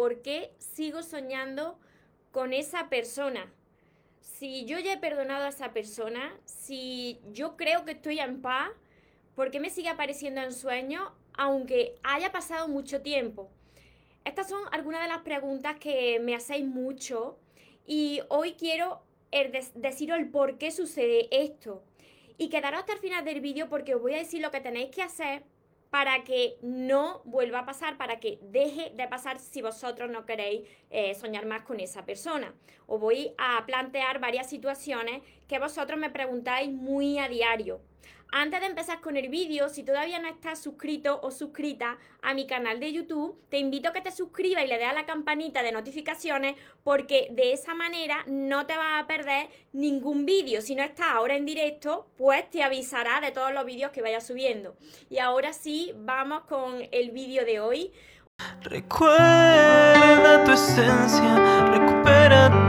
por qué sigo soñando con esa persona. Si yo ya he perdonado a esa persona, si yo creo que estoy en paz, ¿por qué me sigue apareciendo en sueños aunque haya pasado mucho tiempo? Estas son algunas de las preguntas que me hacéis mucho y hoy quiero deciros el por qué sucede esto. Y quedaros hasta el final del vídeo porque os voy a decir lo que tenéis que hacer para que no vuelva a pasar, para que deje de pasar si vosotros no queréis eh, soñar más con esa persona. Os voy a plantear varias situaciones que vosotros me preguntáis muy a diario. Antes de empezar con el vídeo, si todavía no estás suscrito o suscrita a mi canal de YouTube, te invito a que te suscribas y le des a la campanita de notificaciones porque de esa manera no te vas a perder ningún vídeo. Si no estás ahora en directo, pues te avisará de todos los vídeos que vaya subiendo. Y ahora sí, vamos con el vídeo de hoy. Recuerda tu esencia, recupera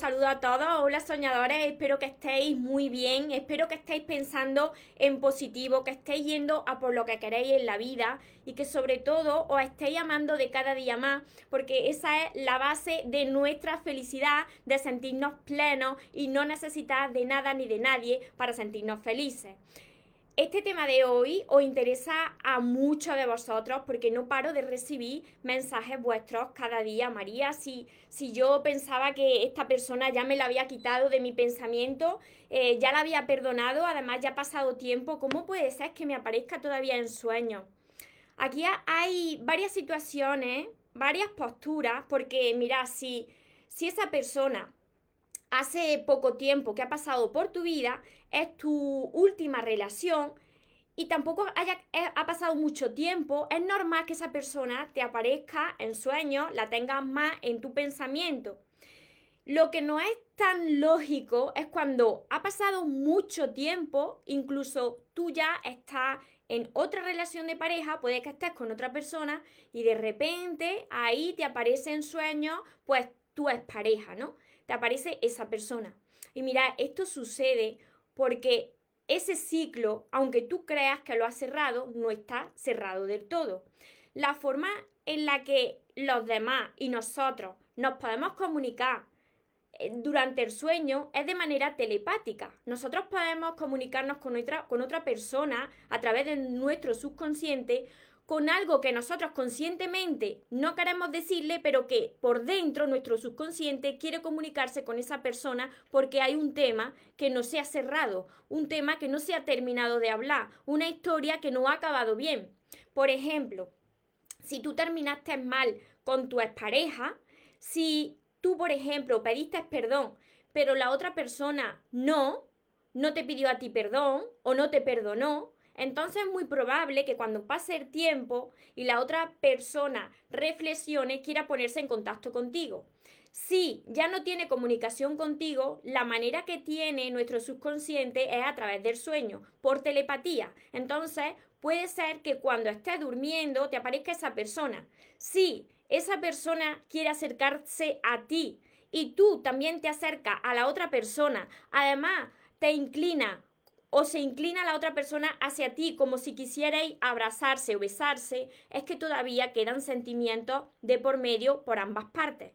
Saludo a todos, hola soñadores, espero que estéis muy bien, espero que estéis pensando en positivo, que estéis yendo a por lo que queréis en la vida y que sobre todo os estéis amando de cada día más, porque esa es la base de nuestra felicidad, de sentirnos plenos y no necesitar de nada ni de nadie para sentirnos felices. Este tema de hoy os interesa a muchos de vosotros porque no paro de recibir mensajes vuestros cada día. María, si, si yo pensaba que esta persona ya me la había quitado de mi pensamiento, eh, ya la había perdonado, además ya ha pasado tiempo, ¿cómo puede ser que me aparezca todavía en sueños? Aquí hay varias situaciones, varias posturas, porque mira, si, si esa persona hace poco tiempo que ha pasado por tu vida, es tu última relación y tampoco haya, eh, ha pasado mucho tiempo, es normal que esa persona te aparezca en sueños, la tengas más en tu pensamiento. Lo que no es tan lógico es cuando ha pasado mucho tiempo, incluso tú ya estás en otra relación de pareja, puede que estés con otra persona y de repente ahí te aparece en sueños, pues tú es pareja, ¿no? Te aparece esa persona. Y mira, esto sucede porque ese ciclo, aunque tú creas que lo has cerrado, no está cerrado del todo. La forma en la que los demás y nosotros nos podemos comunicar eh, durante el sueño es de manera telepática. Nosotros podemos comunicarnos con otra, con otra persona a través de nuestro subconsciente con algo que nosotros conscientemente no queremos decirle, pero que por dentro nuestro subconsciente quiere comunicarse con esa persona porque hay un tema que no se ha cerrado, un tema que no se ha terminado de hablar, una historia que no ha acabado bien. Por ejemplo, si tú terminaste mal con tu expareja, si tú, por ejemplo, pediste perdón, pero la otra persona no, no te pidió a ti perdón o no te perdonó, entonces es muy probable que cuando pase el tiempo y la otra persona reflexione, quiera ponerse en contacto contigo. Si ya no tiene comunicación contigo, la manera que tiene nuestro subconsciente es a través del sueño, por telepatía. Entonces, puede ser que cuando estés durmiendo te aparezca esa persona. Si esa persona quiere acercarse a ti y tú también te acercas a la otra persona, además te inclina o se inclina la otra persona hacia ti como si quisierais abrazarse o besarse, es que todavía quedan sentimientos de por medio por ambas partes.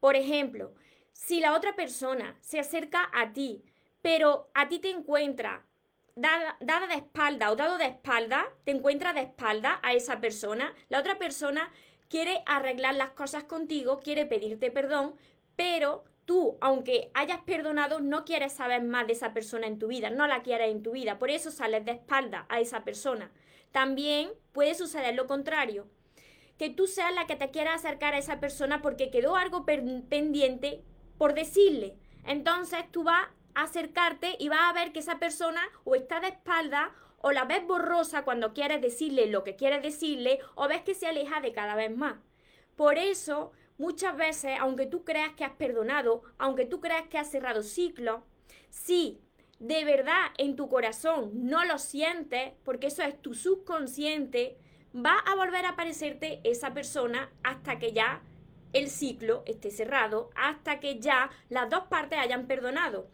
Por ejemplo, si la otra persona se acerca a ti, pero a ti te encuentra dada, dada de espalda o dado de espalda, te encuentra de espalda a esa persona, la otra persona quiere arreglar las cosas contigo, quiere pedirte perdón, pero tú, aunque hayas perdonado, no quieres saber más de esa persona en tu vida, no la quieres en tu vida, por eso sales de espalda a esa persona. También puede suceder lo contrario, que tú seas la que te quiera acercar a esa persona porque quedó algo pendiente por decirle. Entonces tú vas a acercarte y vas a ver que esa persona o está de espalda o la ves borrosa cuando quieres decirle lo que quieres decirle o ves que se aleja de cada vez más. Por eso Muchas veces, aunque tú creas que has perdonado, aunque tú creas que has cerrado ciclo, si de verdad en tu corazón no lo sientes, porque eso es tu subconsciente, va a volver a aparecerte esa persona hasta que ya el ciclo esté cerrado, hasta que ya las dos partes hayan perdonado.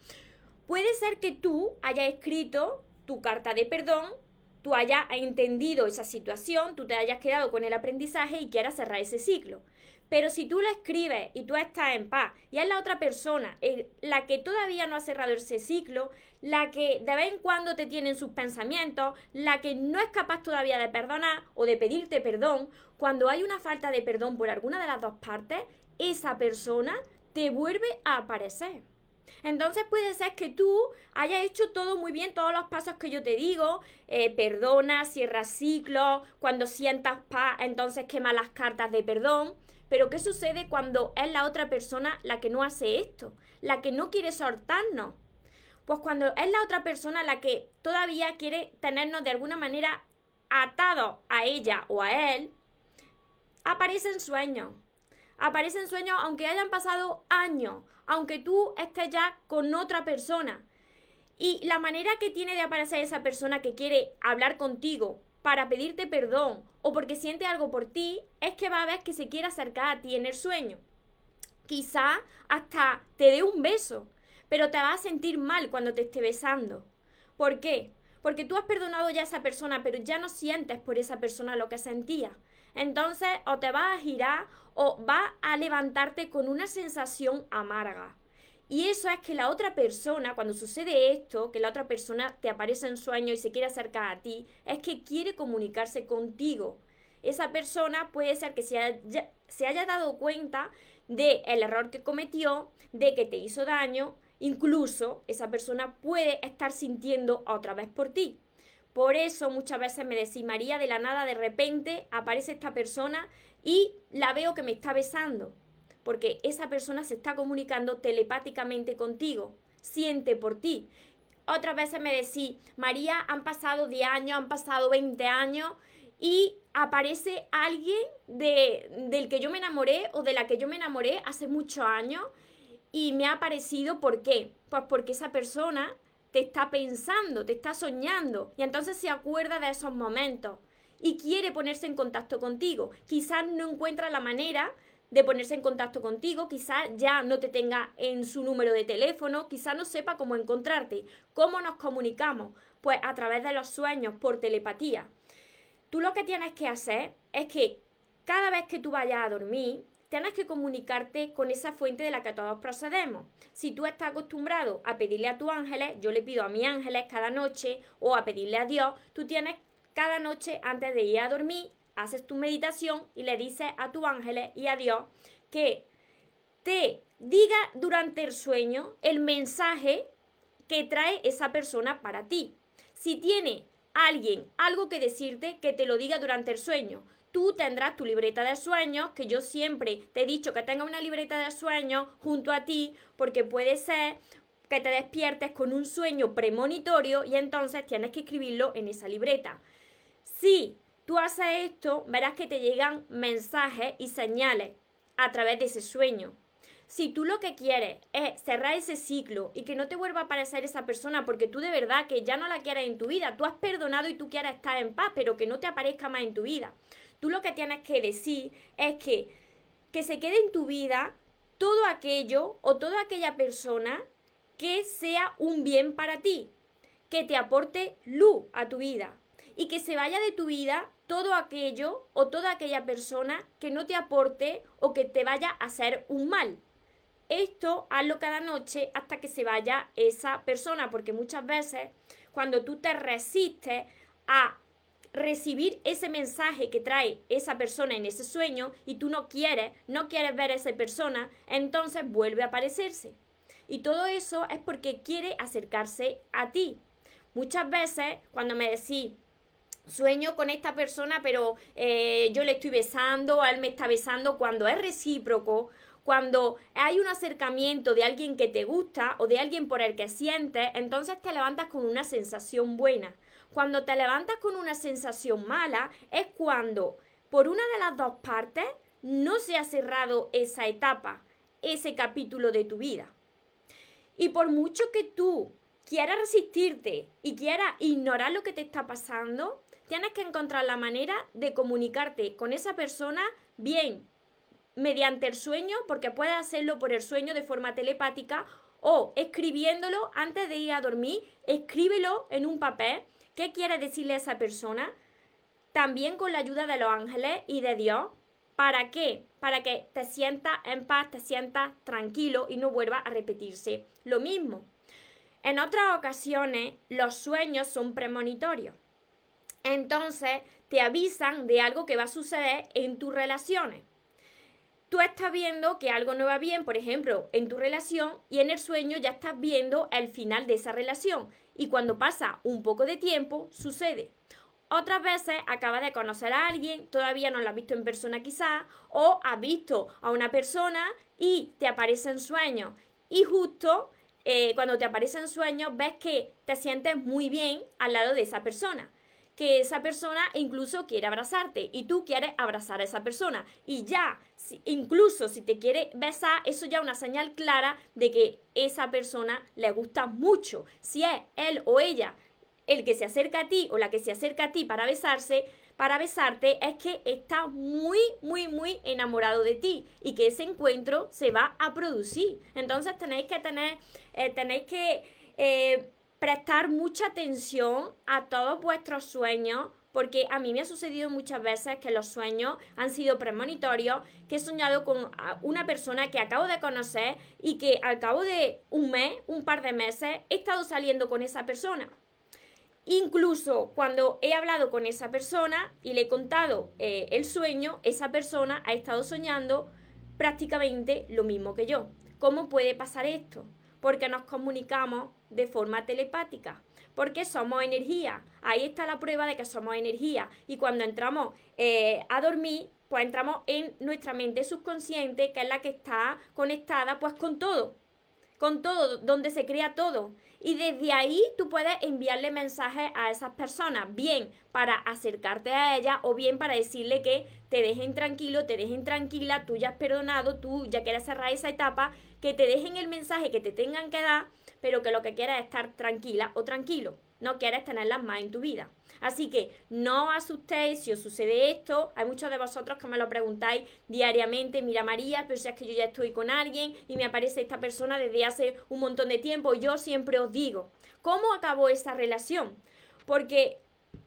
Puede ser que tú hayas escrito tu carta de perdón, tú hayas entendido esa situación, tú te hayas quedado con el aprendizaje y quieras cerrar ese ciclo. Pero si tú lo escribes y tú estás en paz y es la otra persona la que todavía no ha cerrado ese ciclo, la que de vez en cuando te tiene en sus pensamientos, la que no es capaz todavía de perdonar o de pedirte perdón, cuando hay una falta de perdón por alguna de las dos partes, esa persona te vuelve a aparecer. Entonces puede ser que tú hayas hecho todo muy bien, todos los pasos que yo te digo, eh, perdona, cierra ciclos, cuando sientas paz, entonces quema las cartas de perdón. Pero ¿qué sucede cuando es la otra persona la que no hace esto? La que no quiere soltarnos. Pues cuando es la otra persona la que todavía quiere tenernos de alguna manera atados a ella o a él, aparecen sueños. Aparecen sueños aunque hayan pasado años, aunque tú estés ya con otra persona. Y la manera que tiene de aparecer esa persona que quiere hablar contigo para pedirte perdón o porque siente algo por ti, es que va a ver que se quiere acercar a ti en el sueño. Quizá hasta te dé un beso, pero te vas a sentir mal cuando te esté besando. ¿Por qué? Porque tú has perdonado ya a esa persona, pero ya no sientes por esa persona lo que sentía. Entonces, o te vas a girar o va a levantarte con una sensación amarga. Y eso es que la otra persona, cuando sucede esto, que la otra persona te aparece en sueño y se quiere acercar a ti, es que quiere comunicarse contigo. Esa persona puede ser que se haya, se haya dado cuenta del el error que cometió, de que te hizo daño, incluso esa persona puede estar sintiendo otra vez por ti. Por eso muchas veces me decís, María, de la nada, de repente aparece esta persona y la veo que me está besando porque esa persona se está comunicando telepáticamente contigo, siente por ti. Otras veces me decís, María, han pasado 10 años, han pasado 20 años y aparece alguien de, del que yo me enamoré o de la que yo me enamoré hace muchos años y me ha aparecido, ¿por qué? Pues porque esa persona te está pensando, te está soñando y entonces se acuerda de esos momentos y quiere ponerse en contacto contigo. Quizás no encuentra la manera de ponerse en contacto contigo, quizás ya no te tenga en su número de teléfono, quizás no sepa cómo encontrarte. ¿Cómo nos comunicamos? Pues a través de los sueños, por telepatía. Tú lo que tienes que hacer es que cada vez que tú vayas a dormir, tienes que comunicarte con esa fuente de la que todos procedemos. Si tú estás acostumbrado a pedirle a tus ángeles, yo le pido a mis ángeles cada noche o a pedirle a Dios, tú tienes cada noche antes de ir a dormir haces tu meditación y le dices a tu ángeles y a Dios que te diga durante el sueño el mensaje que trae esa persona para ti. Si tiene alguien algo que decirte, que te lo diga durante el sueño. Tú tendrás tu libreta de sueños, que yo siempre te he dicho que tenga una libreta de sueños junto a ti, porque puede ser que te despiertes con un sueño premonitorio y entonces tienes que escribirlo en esa libreta. Si tú haces esto, verás que te llegan mensajes y señales a través de ese sueño. Si tú lo que quieres es cerrar ese ciclo y que no te vuelva a aparecer esa persona porque tú de verdad que ya no la quieres en tu vida, tú has perdonado y tú quieres estar en paz, pero que no te aparezca más en tu vida. Tú lo que tienes que decir es que, que se quede en tu vida todo aquello o toda aquella persona que sea un bien para ti, que te aporte luz a tu vida, y que se vaya de tu vida todo aquello o toda aquella persona que no te aporte o que te vaya a hacer un mal. Esto hazlo cada noche hasta que se vaya esa persona, porque muchas veces cuando tú te resistes a recibir ese mensaje que trae esa persona en ese sueño y tú no quieres, no quieres ver a esa persona, entonces vuelve a aparecerse. Y todo eso es porque quiere acercarse a ti. Muchas veces cuando me decís, sueño con esta persona, pero eh, yo le estoy besando, él me está besando, cuando es recíproco, cuando hay un acercamiento de alguien que te gusta o de alguien por el que sientes, entonces te levantas con una sensación buena. Cuando te levantas con una sensación mala es cuando por una de las dos partes no se ha cerrado esa etapa, ese capítulo de tu vida. Y por mucho que tú quieras resistirte y quieras ignorar lo que te está pasando, tienes que encontrar la manera de comunicarte con esa persona bien mediante el sueño, porque puedes hacerlo por el sueño de forma telepática o escribiéndolo antes de ir a dormir, escríbelo en un papel. ¿Qué quiere decirle a esa persona? También con la ayuda de los ángeles y de Dios. ¿Para qué? Para que te sientas en paz, te sientas tranquilo y no vuelva a repetirse lo mismo. En otras ocasiones, los sueños son premonitorios. Entonces, te avisan de algo que va a suceder en tus relaciones. Tú estás viendo que algo no va bien, por ejemplo, en tu relación y en el sueño ya estás viendo el final de esa relación. Y cuando pasa un poco de tiempo, sucede. Otras veces acabas de conocer a alguien, todavía no lo has visto en persona quizás, o has visto a una persona y te aparece en sueños. Y justo eh, cuando te aparecen sueños ves que te sientes muy bien al lado de esa persona. Que esa persona incluso quiere abrazarte y tú quieres abrazar a esa persona. Y ya, incluso si te quiere besar, eso ya es una señal clara de que esa persona le gusta mucho. Si es él o ella el que se acerca a ti o la que se acerca a ti para besarse, para besarte es que está muy, muy, muy enamorado de ti y que ese encuentro se va a producir. Entonces tenéis que tener, eh, tenéis que eh, prestar mucha atención a todos vuestros sueños. Porque a mí me ha sucedido muchas veces que los sueños han sido premonitorios, que he soñado con una persona que acabo de conocer y que al cabo de un mes, un par de meses, he estado saliendo con esa persona. Incluso cuando he hablado con esa persona y le he contado eh, el sueño, esa persona ha estado soñando prácticamente lo mismo que yo. ¿Cómo puede pasar esto? Porque nos comunicamos de forma telepática, porque somos energía. Ahí está la prueba de que somos energía. Y cuando entramos eh, a dormir, pues entramos en nuestra mente subconsciente, que es la que está conectada pues con todo, con todo, donde se crea todo. Y desde ahí tú puedes enviarle mensajes a esas personas, bien para acercarte a ella o bien para decirle que te dejen tranquilo, te dejen tranquila, tú ya has perdonado, tú ya quieres cerrar esa etapa, que te dejen el mensaje que te tengan que dar, pero que lo que quieras es estar tranquila o tranquilo, no quieres tenerlas más en tu vida. Así que no asustéis si os sucede esto. Hay muchos de vosotros que me lo preguntáis diariamente. Mira María, pero si es que yo ya estoy con alguien y me aparece esta persona desde hace un montón de tiempo. Yo siempre os digo, ¿cómo acabó esa relación? Porque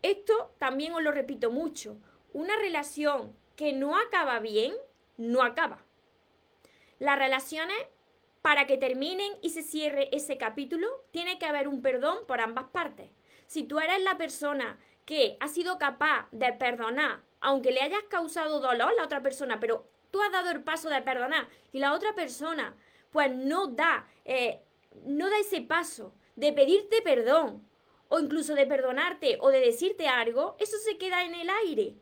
esto también os lo repito mucho. Una relación que no acaba bien, no acaba. Las relaciones, para que terminen y se cierre ese capítulo, tiene que haber un perdón por ambas partes. Si tú eres la persona que ha sido capaz de perdonar, aunque le hayas causado dolor a la otra persona, pero tú has dado el paso de perdonar y la otra persona pues no da, eh, no da ese paso de pedirte perdón o incluso de perdonarte o de decirte algo, eso se queda en el aire.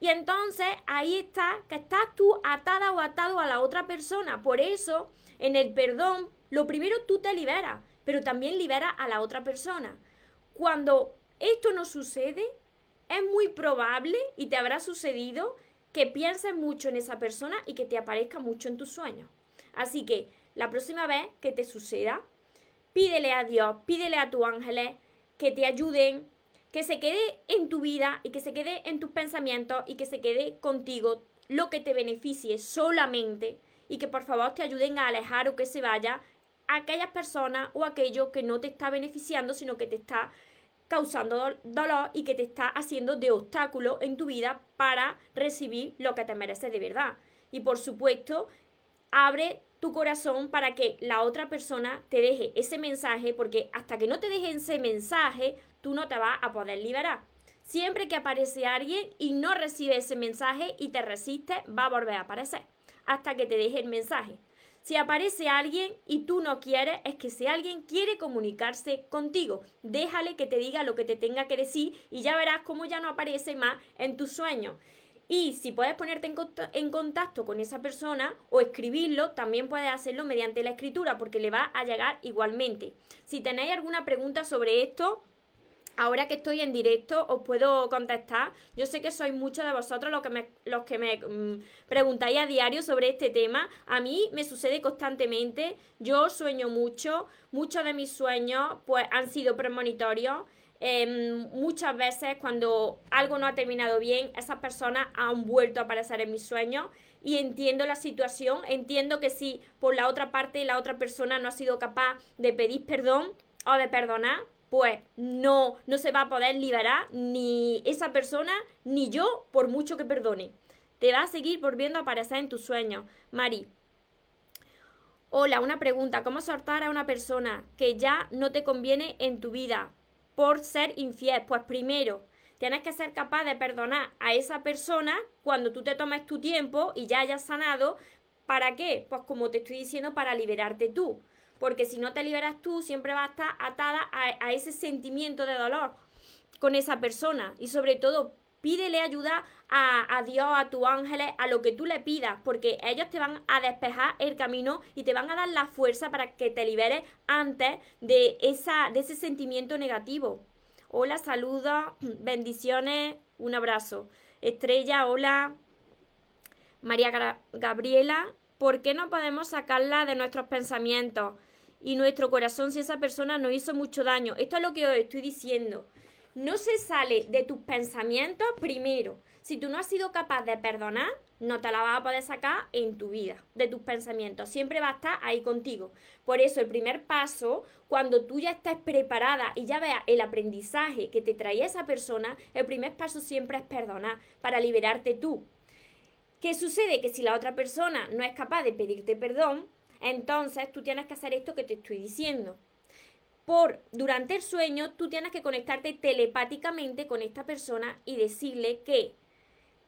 Y entonces ahí está, que estás tú atada o atado a la otra persona. Por eso, en el perdón, lo primero tú te liberas, pero también liberas a la otra persona. Cuando esto no sucede, es muy probable y te habrá sucedido que pienses mucho en esa persona y que te aparezca mucho en tus sueños. Así que la próxima vez que te suceda, pídele a Dios, pídele a tus ángeles que te ayuden, que se quede en tu vida y que se quede en tus pensamientos y que se quede contigo lo que te beneficie solamente y que por favor te ayuden a alejar o que se vaya aquellas personas o aquello que no te está beneficiando, sino que te está causando dolor y que te está haciendo de obstáculo en tu vida para recibir lo que te mereces de verdad. Y por supuesto, abre tu corazón para que la otra persona te deje ese mensaje, porque hasta que no te deje ese mensaje, tú no te vas a poder liberar. Siempre que aparece alguien y no recibe ese mensaje y te resiste, va a volver a aparecer hasta que te deje el mensaje. Si aparece alguien y tú no quieres, es que si alguien quiere comunicarse contigo, déjale que te diga lo que te tenga que decir y ya verás cómo ya no aparece más en tus sueños. Y si puedes ponerte en contacto con esa persona o escribirlo, también puedes hacerlo mediante la escritura porque le va a llegar igualmente. Si tenéis alguna pregunta sobre esto, ahora que estoy en directo os puedo contestar. Yo sé que sois muchos de vosotros los que me, los que me mm, preguntáis a diario sobre este tema. A mí me sucede constantemente. Yo sueño mucho. Muchos de mis sueños pues han sido premonitorios. Em, muchas veces cuando algo no ha terminado bien, esas personas han vuelto a aparecer en mis sueños y entiendo la situación, entiendo que si por la otra parte la otra persona no ha sido capaz de pedir perdón o de perdonar, pues no, no se va a poder liberar ni esa persona ni yo por mucho que perdone. Te va a seguir volviendo a aparecer en tus sueños. Mari. Hola, una pregunta. ¿Cómo soltar a una persona que ya no te conviene en tu vida por ser infiel? Pues primero, tienes que ser capaz de perdonar a esa persona cuando tú te tomes tu tiempo y ya hayas sanado. ¿Para qué? Pues como te estoy diciendo, para liberarte tú porque si no te liberas tú, siempre vas a estar atada a, ese sentimiento de dolor con esa persona. Y sobre todo, pídele ayuda a, Dios, a tus ángeles, a lo que tú le pidas, porque ellos te van a despejar el camino y te van a dar la fuerza para que te liberes antes de, esa, de ese sentimiento negativo. Hola, saludos, bendiciones, un abrazo. Estrella, hola. María Gabriela, ¿por qué no podemos sacarla de nuestros pensamientos? Y nuestro corazón si esa persona nos hizo mucho daño. Esto es lo que os estoy diciendo. No se sale de tus pensamientos primero. Si tú no has sido capaz de perdonar, no te la vas a poder sacar en tu vida, de tus pensamientos. Siempre va a estar ahí contigo. Por eso el primer paso, cuando tú ya estés preparada y ya veas el aprendizaje que te trae esa persona, el primer paso siempre es perdonar para liberarte tú. ¿Qué sucede? Que si la otra persona no es capaz de pedirte perdón, entonces tú tienes que hacer esto que te estoy diciendo. Por durante el sueño tú tienes que conectarte telepáticamente con esta persona y decirle que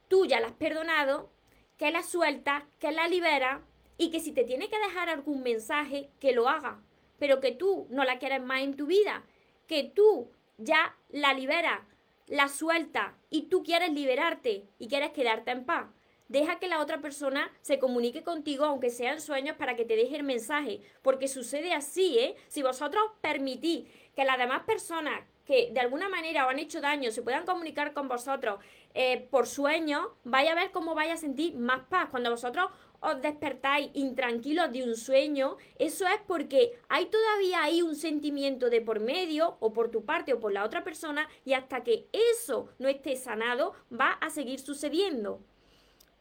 tú ya la has perdonado, que la suelta, que la libera y que si te tiene que dejar algún mensaje, que lo haga, pero que tú no la quieres más en tu vida, que tú ya la liberas, la suelta y tú quieres liberarte y quieres quedarte en paz. Deja que la otra persona se comunique contigo, aunque sean sueños, para que te deje el mensaje. Porque sucede así, ¿eh? Si vosotros permitís que las demás personas que de alguna manera os han hecho daño se puedan comunicar con vosotros eh, por sueños, vaya a ver cómo vaya a sentir más paz. Cuando vosotros os despertáis intranquilos de un sueño, eso es porque hay todavía ahí un sentimiento de por medio, o por tu parte o por la otra persona, y hasta que eso no esté sanado, va a seguir sucediendo.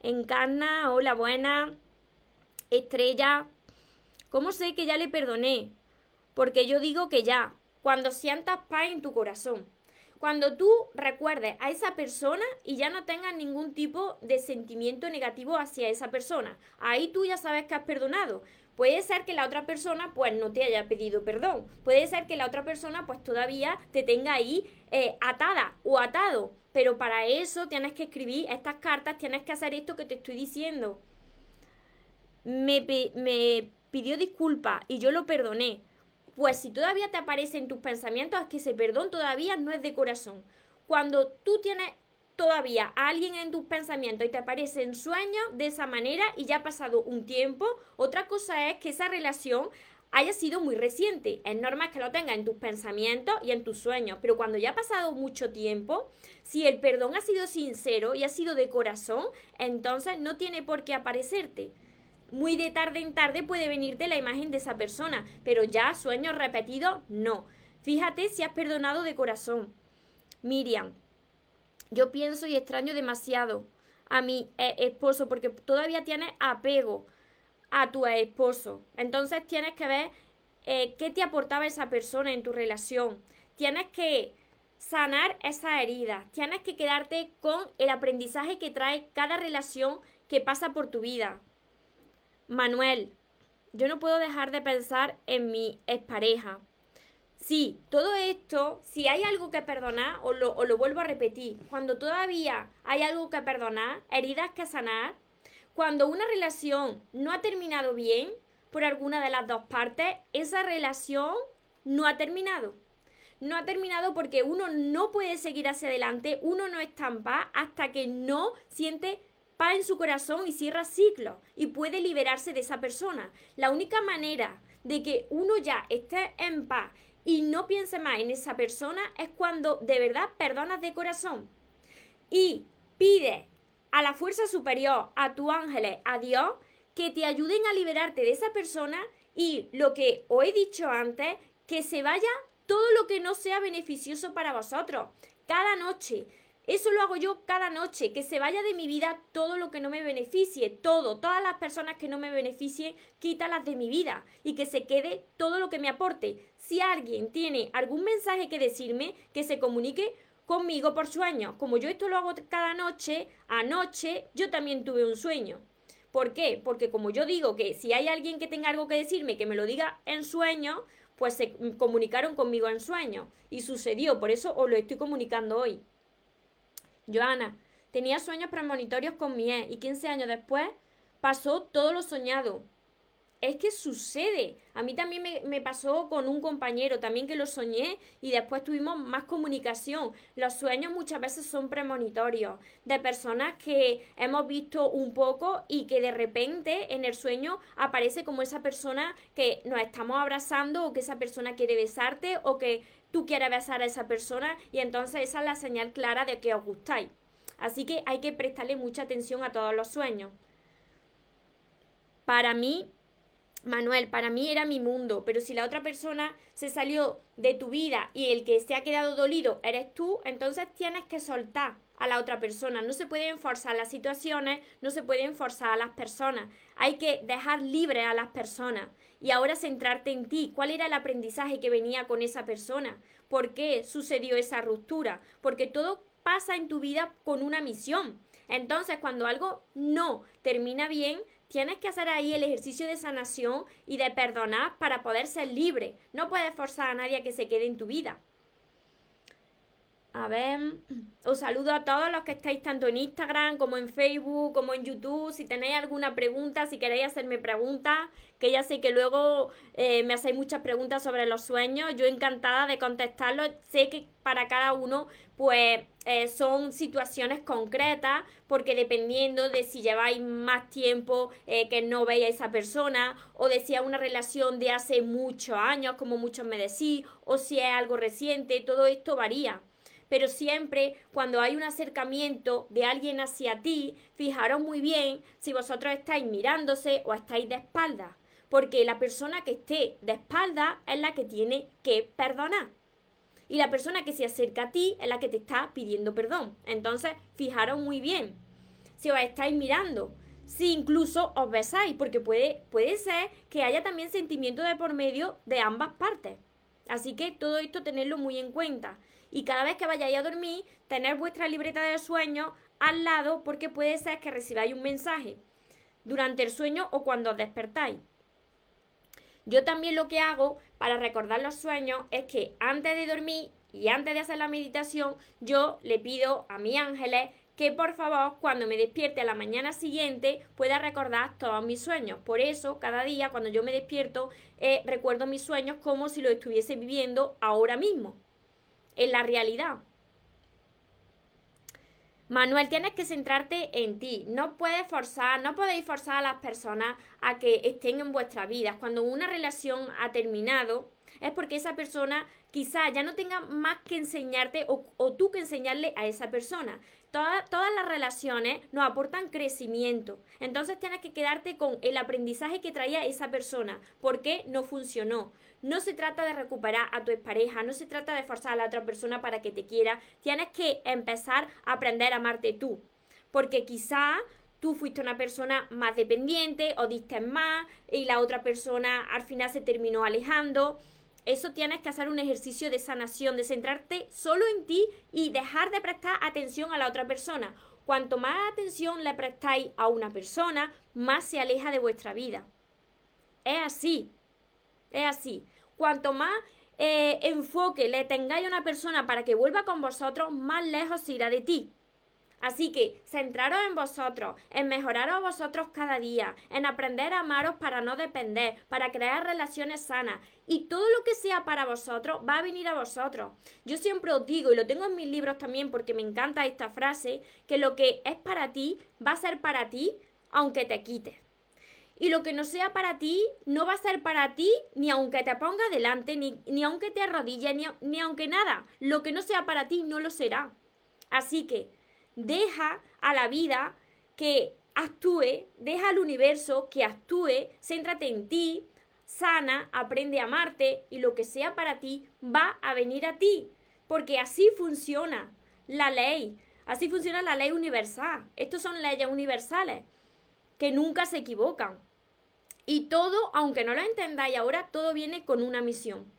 Encarna, hola, buena. Estrella. ¿Cómo sé que ya le perdoné? Porque yo digo que ya, cuando sientas paz en tu corazón. Cuando tú recuerdes a esa persona y ya no tengas ningún tipo de sentimiento negativo hacia esa persona. Ahí tú ya sabes que has perdonado. Puede ser que la otra persona pues no te haya pedido perdón. Puede ser que la otra persona pues todavía te tenga ahí eh, atada o atado. Pero para eso tienes que escribir estas cartas, tienes que hacer esto que te estoy diciendo. Me, me pidió disculpas y yo lo perdoné. Pues si todavía te aparece en tus pensamientos, es que ese perdón todavía no es de corazón. Cuando tú tienes todavía alguien en tus pensamientos y te aparece en sueños de esa manera y ya ha pasado un tiempo, otra cosa es que esa relación haya sido muy reciente. Es normal que lo tengas en tus pensamientos y en tus sueños, pero cuando ya ha pasado mucho tiempo, si el perdón ha sido sincero y ha sido de corazón, entonces no tiene por qué aparecerte. Muy de tarde en tarde puede venirte la imagen de esa persona, pero ya sueños repetidos, no. Fíjate si has perdonado de corazón. Miriam, yo pienso y extraño demasiado a mi eh, esposo porque todavía tiene apego a tu esposo. Entonces tienes que ver eh, qué te aportaba esa persona en tu relación. Tienes que sanar esa herida. Tienes que quedarte con el aprendizaje que trae cada relación que pasa por tu vida. Manuel, yo no puedo dejar de pensar en mi expareja. Sí, todo esto, si hay algo que perdonar, o lo, lo vuelvo a repetir, cuando todavía hay algo que perdonar, heridas que sanar, cuando una relación no ha terminado bien por alguna de las dos partes, esa relación no ha terminado. No ha terminado porque uno no puede seguir hacia adelante, uno no está en paz hasta que no siente paz en su corazón y cierra ciclos y puede liberarse de esa persona. La única manera de que uno ya esté en paz y no pienses más en esa persona, es cuando de verdad perdonas de corazón. Y pide a la fuerza superior, a tu ángeles, a Dios, que te ayuden a liberarte de esa persona y lo que os he dicho antes, que se vaya todo lo que no sea beneficioso para vosotros. Cada noche, eso lo hago yo cada noche, que se vaya de mi vida todo lo que no me beneficie, todo, todas las personas que no me beneficien, quítalas de mi vida y que se quede todo lo que me aporte. Si alguien tiene algún mensaje que decirme, que se comunique conmigo por sueño. Como yo esto lo hago cada noche, anoche yo también tuve un sueño. ¿Por qué? Porque como yo digo que si hay alguien que tenga algo que decirme, que me lo diga en sueño, pues se comunicaron conmigo en sueño. Y sucedió, por eso os lo estoy comunicando hoy. Joana, tenía sueños premonitorios con mi ex y 15 años después pasó todo lo soñado. Es que sucede. A mí también me, pasó con un compañero, también que lo soñé y después tuvimos más comunicación. Los sueños muchas veces son premonitorios de personas que hemos visto un poco y que de repente en el sueño aparece como esa persona que nos estamos abrazando o que esa persona quiere besarte o que tú quieres besar a esa persona y entonces esa es la señal clara de que os gustáis. Así que hay que prestarle mucha atención a todos los sueños. Para mí, Manuel, para mí era mi mundo, pero si la otra persona se salió de tu vida y el que se ha quedado dolido eres tú, entonces tienes que soltar a la otra persona. No se pueden forzar las situaciones, no se pueden forzar a las personas. Hay que dejar libre a las personas y ahora centrarte en ti. ¿Cuál era el aprendizaje que venía con esa persona? ¿Por qué sucedió esa ruptura? Porque todo pasa en tu vida con una misión. Entonces, cuando algo no termina bien, tienes que hacer ahí el ejercicio de sanación y de perdonar para poder ser libre. No puedes forzar a nadie a que se quede en tu vida. A ver, os saludo a todos los que estáis tanto en Instagram como en Facebook, como en YouTube. Si tenéis alguna pregunta, si queréis hacerme preguntas, que ya sé que luego eh, me hacéis muchas preguntas sobre los sueños. Yo encantada de contestarlos. Sé que para cada uno, pues eh, son situaciones concretas, porque dependiendo de si lleváis más tiempo eh, que no veis a esa persona, o de si es una relación de hace muchos años, como muchos me decís, o si es algo reciente, todo esto varía pero siempre cuando hay un acercamiento de alguien hacia ti, fijaros muy bien si vosotros estáis mirándose o estáis de espaldas, porque la persona que esté de espaldas es la que tiene que perdonar. Y la persona que se acerca a ti es la que te está pidiendo perdón. Entonces, fijaros muy bien si os estáis mirando, si incluso os besáis, porque puede, puede ser que haya también sentimiento de por medio de ambas partes. Así que todo esto tenerlo muy en cuenta y cada vez que vayáis a dormir, tener vuestra libreta de sueño al lado porque puede ser que recibáis un mensaje durante el sueño o cuando os despertáis. Yo también lo que hago para recordar los sueños es que antes de dormir y antes de hacer la meditación, yo le pido a mis ángeles que por favor cuando me despierte a la mañana siguiente pueda recordar todos mis sueños. Por eso cada día cuando yo me despierto eh, recuerdo mis sueños como si lo estuviese viviendo ahora mismo en la realidad. Manuel, tienes que centrarte en ti. No puedes forzar, no podéis forzar a las personas a que estén en vuestra vida. Cuando una relación ha terminado, es porque esa persona quizá ya no tenga más que enseñarte o, o tú que enseñarle a esa persona todas las relaciones nos aportan crecimiento. Entonces tienes que quedarte con el aprendizaje que traía esa persona. ¿Por qué no funcionó? No se trata de recuperar a tu expareja, no se trata de forzar a la otra persona para que te quiera. Tienes que empezar a aprender a amarte tú. Porque quizá tú fuiste una persona más dependiente o diste más y la otra persona al final se terminó alejando. Eso tienes que hacer un ejercicio de sanación, de centrarte solo en ti y dejar de prestar atención a la otra persona. Cuanto más atención le prestáis a una persona, más se aleja de vuestra vida. Es así, es así. Cuanto más eh, enfoque le tengáis a una persona para que vuelva con vosotros, más lejos irá de ti. Así que centraros en vosotros, en mejoraros vosotros cada día, en aprender a amaros para no depender, para crear relaciones sanas. Y todo lo que sea para vosotros va a venir a vosotros. Yo siempre os digo, y lo tengo en mis libros también porque me encanta esta frase, que lo que es para ti va a ser para ti aunque te quites. Y lo que no sea para ti, no va a ser para ti ni aunque te ponga delante, ni, ni aunque te arrodilles, ni, ni aunque nada. Lo que no sea para ti no lo será. Así que deja a la vida que actúe, deja al universo que actúe, céntrate en ti, sana, aprende a amarte y lo que sea para ti va a venir a ti. Porque así funciona la ley, así funciona la ley universal. Estos son leyes universales que nunca se equivocan. Y todo, aunque no lo entendáis ahora, todo viene con una misión.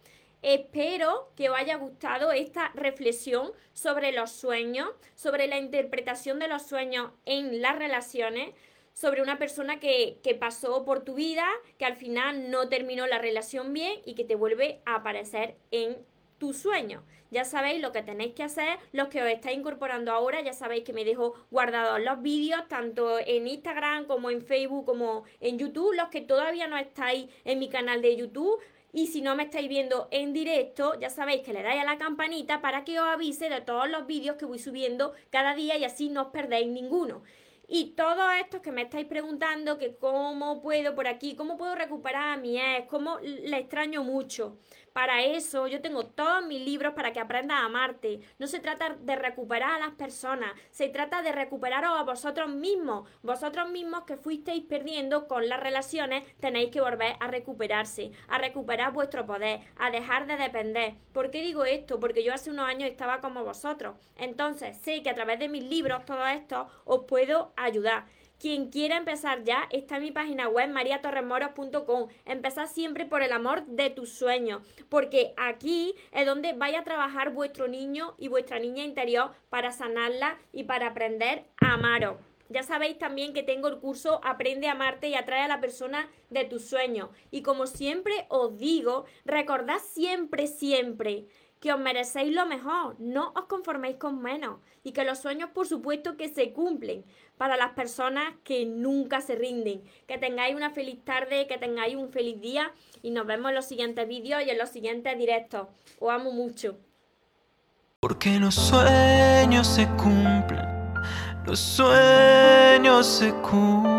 Espero que os haya gustado esta reflexión sobre los sueños, sobre la interpretación de los sueños en las relaciones, sobre una persona que, que, pasó por tu vida, que al final no terminó la relación bien y que te vuelve a aparecer en tu sueño. Ya sabéis lo que tenéis que hacer, los que os estáis incorporando ahora, ya sabéis que me dejo guardados los vídeos, tanto en Instagram como en Facebook como en YouTube. Los que todavía no estáis en mi canal de YouTube, y si no me estáis viendo en directo, ya sabéis que le dais a la campanita para que os avise de todos los vídeos que voy subiendo cada día y así no os perdéis ninguno. Y todos estos que me estáis preguntando que cómo puedo por aquí, cómo puedo recuperar a mi ex, cómo le extraño mucho. Para eso yo tengo todos mis libros para que aprendas a amarte. No se trata de recuperar a las personas, se trata de recuperaros a vosotros mismos. Vosotros mismos que fuisteis perdiendo con las relaciones, tenéis que volver a recuperarse, a recuperar vuestro poder, a dejar de depender. ¿Por qué digo esto? Porque yo hace unos años estaba como vosotros. Entonces sé que a través de mis libros, todo esto, os puedo ayudar. Quien quiera empezar ya, está en mi página web mariatorremoros.com. Empezad siempre por el amor de tus sueños, porque aquí es donde vaya a trabajar vuestro niño y vuestra niña interior para sanarla y para aprender a amaros. Ya sabéis también que tengo el curso Aprende a amarte y atrae a la persona de tus sueños. Y como siempre os digo, recordad siempre, siempre que os merecéis lo mejor, no os conforméis con menos y que los sueños por supuesto que se cumplen para las personas que nunca se rinden. Que tengáis una feliz tarde, que tengáis un feliz día y nos vemos en los siguientes vídeos y en los siguientes directos. Os amo mucho. Porque los sueños se cumplen, los sueños se cumplen.